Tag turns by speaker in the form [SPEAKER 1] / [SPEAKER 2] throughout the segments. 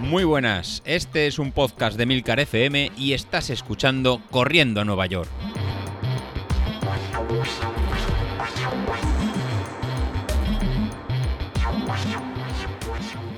[SPEAKER 1] Muy buenas, este es un podcast de Milcar FM y estás escuchando Corriendo a Nueva York.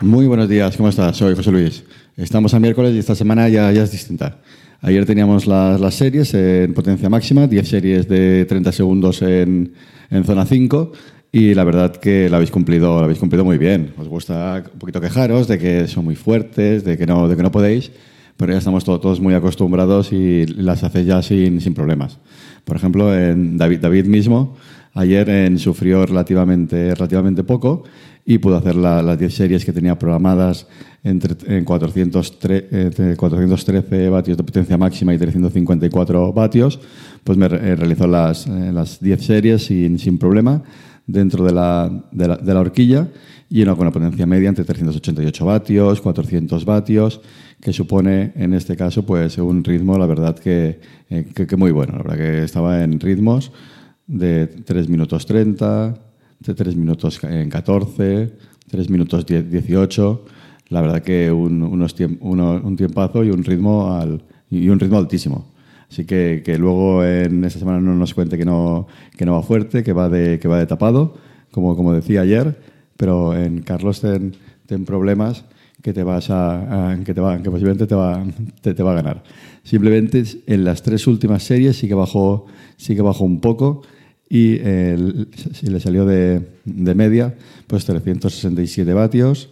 [SPEAKER 2] Muy buenos días, ¿cómo estás? Soy José Luis. Estamos a miércoles y esta semana ya, es distinta. Ayer teníamos las, las series en potencia máxima, 10 series de 30 segundos en, en zona 5 y la verdad que lo habéis cumplido, lo habéis cumplido muy bien. Os gusta un poquito quejaros de que son muy fuertes, de que no, de que no podéis, pero ya estamos todos muy acostumbrados y las hacéis ya sin, sin problemas. Por ejemplo, en David, David mismo ayer en, sufrió relativamente, relativamente poco y pudo hacer la, las 10 series que tenía programadas entre, en 403, 413 vatios de potencia máxima y 354 vatios, pues me realizó las, eh, las 10 series sin, sin problema dentro de la, de la, de la horquilla y una, con potencia media entre 388 vatios, 400 vatios, que supone en este caso pues un ritmo, la verdad que, eh, que, que, muy bueno, la verdad que estaba en ritmos de 3 minutos 30, de 3 minutos en 14, 3 minutos 10, 18, la verdad que un, unos tiemp, uno, un tiempazo y un ritmo al, y un ritmo altísimo. Así que, que luego en esta semana no nos cuente que no, que no va fuerte, que va de, que va de tapado, como, como decía ayer, pero en Carlos ten, ten problemas que te vas a, que te va, que posiblemente te va, te, te, va a ganar. Simplemente en las tres últimas series sí que bajó, sí un poco y eh, si le salió de, de, media, pues 367 vatios,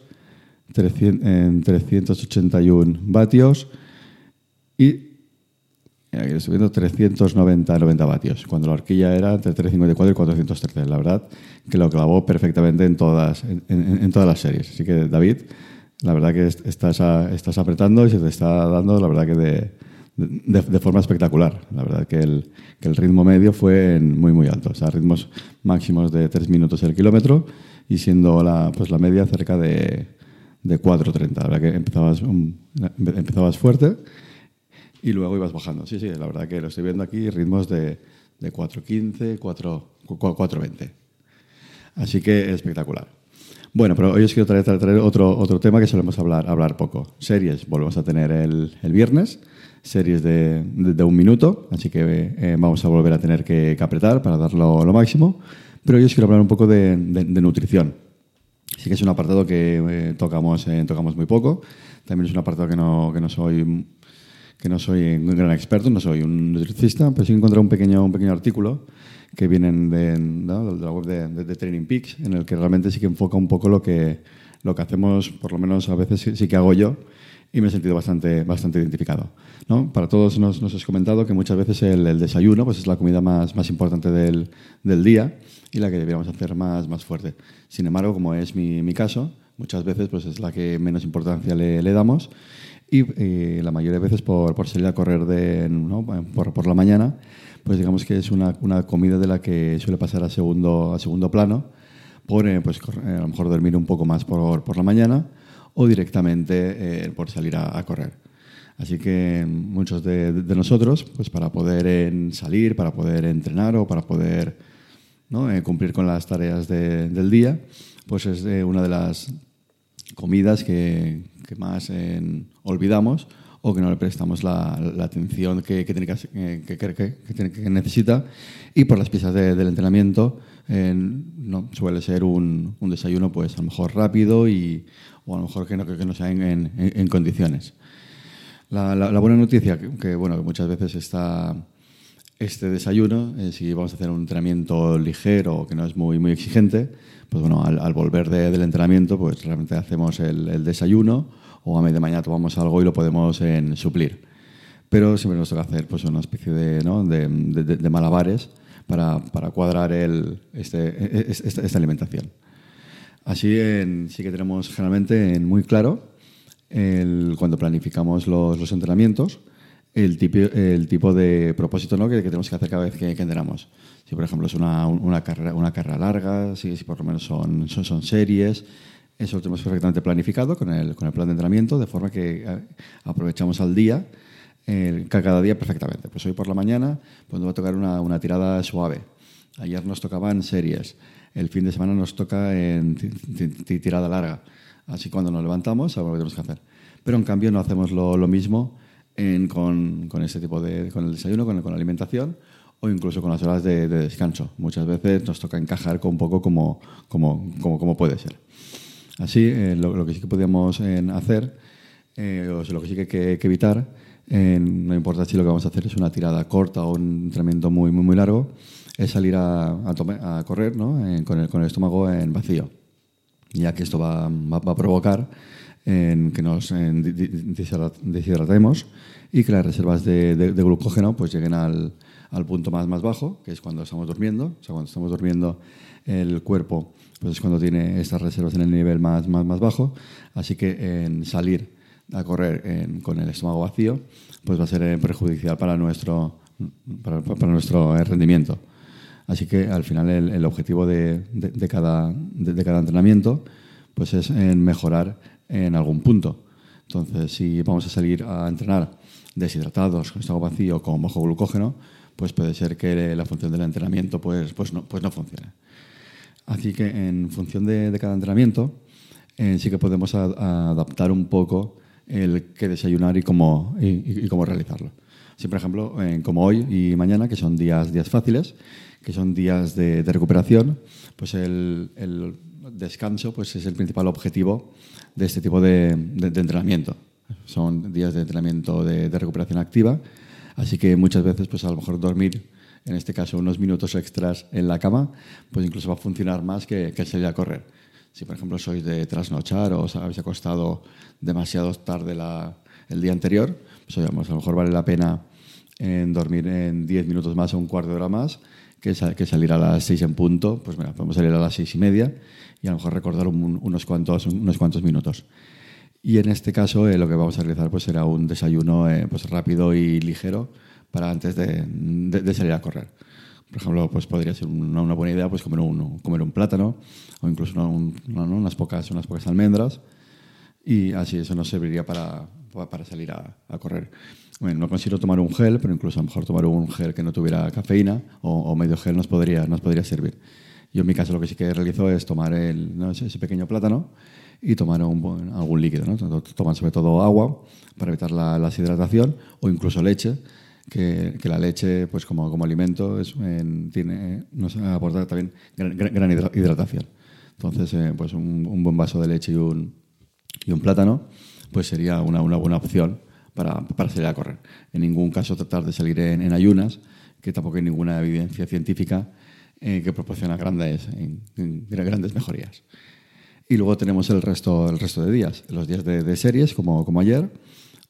[SPEAKER 2] 300, en 381 vatios y Aquí estoy viendo 390 90 vatios, cuando la horquilla era entre 354 y 413. La verdad que lo clavó perfectamente en todas, en, en, en todas las series. Así que, David, la verdad que estás, estás apretando y se te está dando, la verdad que de, de, de forma espectacular. La verdad que el, que el ritmo medio fue muy, muy alto. O sea, ritmos máximos de 3 minutos el kilómetro y siendo la, pues la media cerca de, de 4.30. La verdad que empezabas, empezabas fuerte y luego ibas bajando. Sí, sí, la verdad que lo estoy viendo aquí, ritmos de, de 4.15, 4.20. Así que espectacular. Bueno, pero hoy os quiero traer, traer, otro, otro tema que solemos hablar, hablar poco. Series, volvemos a tener el, el viernes, series de, de, un minuto, así que eh, vamos a volver a tener que, que apretar para darlo lo máximo. Pero hoy os quiero hablar un poco de, de nutrición. Sí que es un apartado que eh, tocamos, eh, tocamos muy poco. También es un apartado que no, que no soy que no soy un gran experto, no soy un nutricista, pero sí encontré un pequeño, un pequeño artículo que vienen de, ¿no? de la web de, de, de, Training Peaks, en el que realmente sí que enfoca un poco lo que, lo que hacemos, por lo menos a veces sí, sí que hago yo, y me he sentido bastante, bastante identificado. ¿no? Para todos nos, nos has comentado que muchas veces el, el, desayuno pues es la comida más, más importante del, del día y la que deberíamos hacer más, más fuerte. Sin embargo, como es mi, mi caso, muchas veces pues es la que menos importancia le, le damos y eh, la mayoría de veces por, por salir a correr de, ¿no? por, por, la mañana, pues digamos que es una, una, comida de la que suele pasar a segundo, a segundo plano, por eh, pues, a lo mejor dormir un poco más por, por la mañana o directamente eh, por salir a, a, correr. Así que muchos de, de, nosotros, pues para poder en salir, para poder entrenar o para poder ¿no? Eh, cumplir con las tareas de, del día, pues es una de las comidas que, más en, olvidamos o que no le prestamos la, atención que, que, tiene que, tiene que, necesita. Y por las piezas de, del entrenamiento eh, no, suele ser un, un, desayuno pues a lo mejor rápido y, o a lo mejor que no, que no sea en, en, condiciones. La, buena noticia, que, bueno, que muchas veces está este desayuno, eh, si vamos a hacer un entrenamiento ligero que no es muy, muy exigente, pues bueno, al, volver de, del entrenamiento, pues realmente hacemos el, desayuno o a media mañana tomamos algo y lo podemos en, suplir. Pero siempre nos toca hacer pues, una especie de, malabares para, para cuadrar el, este, esta, esta, alimentación. Así en, sí que tenemos generalmente en muy claro el, cuando planificamos los entrenamientos el tipo, el tipo de propósito ¿no? que, tenemos que hacer cada vez que, que entrenamos. Si, por ejemplo, es una, una, carrera, una carrera larga, si, por lo menos son, son, series, eso lo tenemos perfectamente planificado con el, con el plan de entrenamiento, de forma que eh, aprovechamos al día, cada día perfectamente. Pues hoy por la mañana pues nos va a tocar una, una tirada suave. Ayer nos tocaban series. el fin de semana nos toca en tirada larga. Así cuando nos levantamos, sabemos lo que tenemos que hacer. Pero en cambio no hacemos lo, mismo con, con este tipo de, con el desayuno, con, con la alimentación o incluso con las horas de, descanso. Muchas veces nos toca encajar con un poco como, como, como, puede ser. Así, eh, lo, que sí que podríamos eh, hacer, eh, o lo que sí que hay que, evitar, no importa si lo que vamos a hacer es una tirada corta o un entrenamiento muy, muy, muy largo, es salir a, a, correr ¿no? con, el, con, el, estómago en vacío, ya que esto va, va, a provocar en que nos deshidratemos y que las reservas de, glucógeno pues lleguen al, al punto más, más bajo, que es cuando estamos durmiendo. O sea, cuando estamos durmiendo el cuerpo pues es cuando tiene estas reservas en el nivel más, más, más bajo. Así que en salir a correr con el estómago vacío pues va a ser eh, perjudicial para nuestro, para, nuestro eh, rendimiento. Así que al final el, objetivo de, de, cada, de, cada entrenamiento pues es en mejorar en algún punto. Entonces, si vamos a salir a entrenar deshidratados, con estómago vacío, con bajo glucógeno, pues puede ser que la función del entrenamiento pues, pues, no, pues no funcione. Así que en función de, cada entrenamiento eh, sí que podemos adaptar un poco el qué desayunar y cómo, y, cómo realizarlo. Si, por ejemplo, como hoy y mañana, que son días, días fáciles, que son días de, recuperación, pues el, descanso pues es el principal objetivo de este tipo de, entrenamiento. Son días de entrenamiento de recuperación activa Así que muchas veces, pues a lo mejor dormir, en este caso unos minutos extras en la cama, pues incluso va a funcionar más que, que salir a correr. Si, por ejemplo, sois de trasnochar o os habéis acostado demasiado tarde el día anterior, pues a lo mejor vale la pena en dormir en 10 minutos más o un cuarto de hora más que, que, salir a las 6 en punto. Pues mira, podemos salir a las 6 y media y a lo mejor recordar unos, cuantos, unos cuantos minutos. Y en este caso eh, lo que vamos a realizar pues, será un desayuno eh, pues, rápido y ligero para antes de, de, salir a correr. Por ejemplo, pues podría ser una, una buena idea pues, comer, un, comer un plátano o incluso unas, pocas, unas pocas almendras y así eso nos serviría para, para salir a, correr. Bueno, no consigo tomar un gel, pero incluso a lo mejor tomar un gel que no tuviera cafeína o, medio gel nos podría, nos podría servir. Yo en mi caso lo que sí que realizo es tomar ese pequeño plátano y tomar algún líquido. ¿no? Toman sobre todo agua para evitar la, deshidratación o incluso leche, que, la leche pues como, como alimento es, tiene, nos aporta también gran, hidratación. Entonces, eh, pues un, un, buen vaso de leche y un, y un plátano pues sería una, una buena opción para, para, salir a correr. En ningún caso tratar de salir en, en ayunas, que tampoco hay ninguna evidencia científica eh, que proporciona grandes, grandes mejorías. Y luego tenemos el resto, el resto de días, los días de, series, como, como ayer,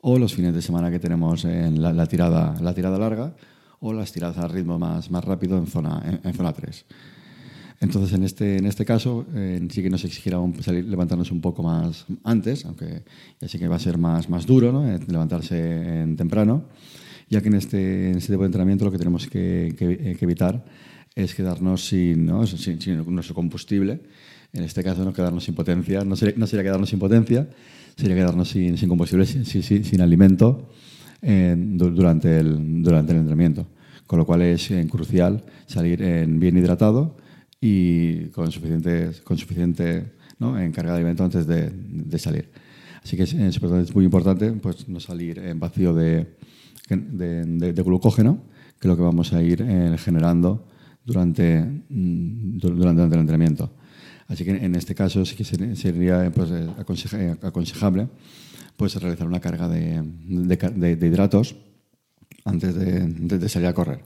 [SPEAKER 2] o los fines de semana que tenemos en la, tirada, la tirada larga, o las tiradas a ritmo más, más rápido en zona, en, zona 3. Entonces, en este, en este caso, eh, sí que nos exigirá salir, levantarnos un poco más antes, aunque ya sé que va a ser más, más duro ¿no? Eh, levantarse en temprano, ya que en este, en este tipo de entrenamiento lo que tenemos que, que, evitar es quedarnos sin, ¿no? sin, sin nuestro combustible en este caso, no quedarnos sin potencia, no sería, no sería quedarnos sin potencia, sería quedarnos sin, sin combustible, sin, sin, alimento eh, durante, el, durante el entrenamiento. Con lo cual es eh, crucial salir en bien hidratado y con suficiente, con suficiente ¿no? en carga de alimento antes de, de salir. Así que es, es, muy importante pues, no salir en vacío de, de, de, glucógeno, que es lo que vamos a ir eh, generando durante, mm, durante el entrenamiento. Así que en este caso sí que sería pues, eh, aconsejable pues, realizar una carga de, hidratos antes de, salir a correr.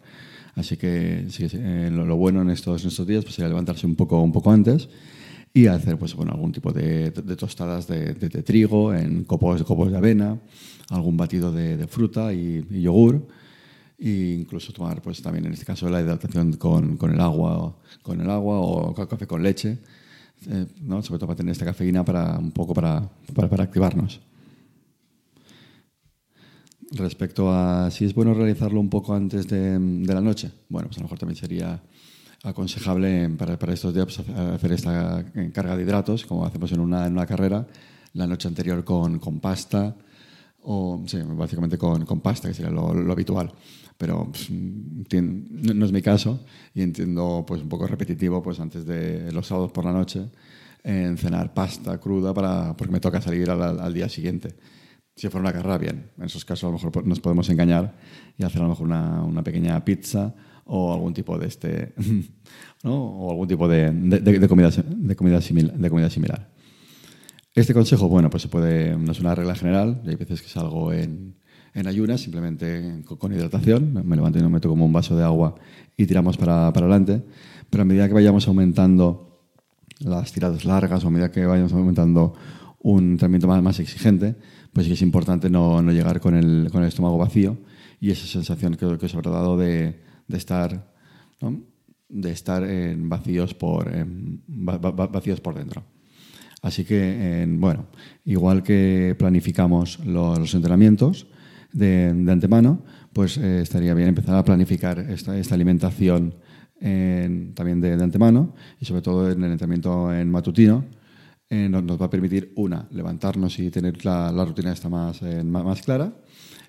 [SPEAKER 2] Así que eh, lo, bueno en estos, estos días pues, sería levantarse un poco, un poco antes y hacer pues, bueno, algún tipo de, tostadas de, trigo en copos, copos de avena, algún batido de, fruta y, yogur e incluso tomar pues también en este caso la hidratación con, con el agua con el agua o café con leche eh, ¿no? sobre todo para tener esta cafeína para un poco para, para, activarnos. Respecto a si es bueno realizarlo un poco antes de, la noche, bueno, pues a lo mejor también sería aconsejable para, para estos días pues, hacer esta carga de hidratos, como hacemos en una, en una carrera, la noche anterior con, con pasta o básicamente con, con pasta, que sería lo, habitual. Pero pues, no, es mi caso y entiendo pues, un poco repetitivo pues, antes de los sábados por la noche en cenar pasta cruda para, porque me toca salir al, al día siguiente. Si fuera una carrera, bien. En esos casos a lo mejor nos podemos engañar y hacer a lo mejor una, una pequeña pizza o algún tipo de este, o algún tipo de, de, comida, de, comida, simil, de comida similar. Este consejo, bueno, pues se puede, no es una regla general, hay veces que salgo en, en ayunas, simplemente con, con, hidratación, me levanto y me meto como un vaso de agua y tiramos para, para adelante, pero a medida que vayamos aumentando las tiradas largas o a medida que vayamos aumentando un entrenamiento más, exigente, pues que es importante no, llegar con el, con el, estómago vacío y esa sensación que, que os habrá dado de, de estar, de estar en vacíos, por, vacíos por dentro. Así que, en, bueno, igual que planificamos los, entrenamientos de, de, antemano, pues eh, estaría bien empezar a planificar esta, esta alimentación en, también de, de, antemano y sobre todo en el entrenamiento en matutino. Eh, nos, nos, va a permitir, una, levantarnos y tener la, la rutina esta más, eh, más, clara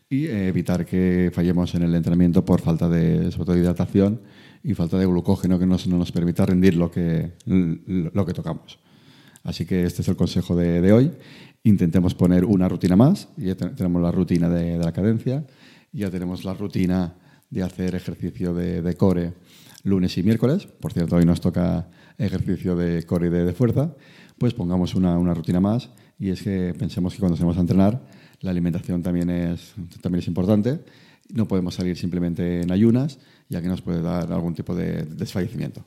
[SPEAKER 2] y eh, evitar que fallemos en el entrenamiento por falta de, sobre todo, de hidratación y falta de glucógeno que nos, no nos permita rendir lo que, lo que tocamos. Así que este es el consejo de, de hoy. Intentemos poner una rutina más. Ya tenemos la rutina de, de, la cadencia, ya tenemos la rutina de hacer ejercicio de, de, core lunes y miércoles. Por cierto, hoy nos toca ejercicio de core y de fuerza. Pues pongamos una, una rutina más y es que pensemos que cuando salimos a entrenar la alimentación también es, también es importante. No podemos salir simplemente en ayunas, ya que nos puede dar algún tipo de desfallecimiento.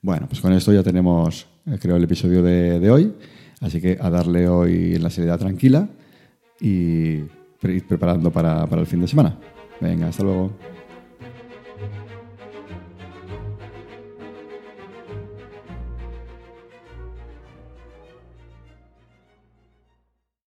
[SPEAKER 2] Bueno, pues con esto ya tenemos, eh, creo, el episodio de, de hoy. Así que a darle hoy en la seriedad tranquila y ir preparando para, para el fin de semana. Venga, hasta luego.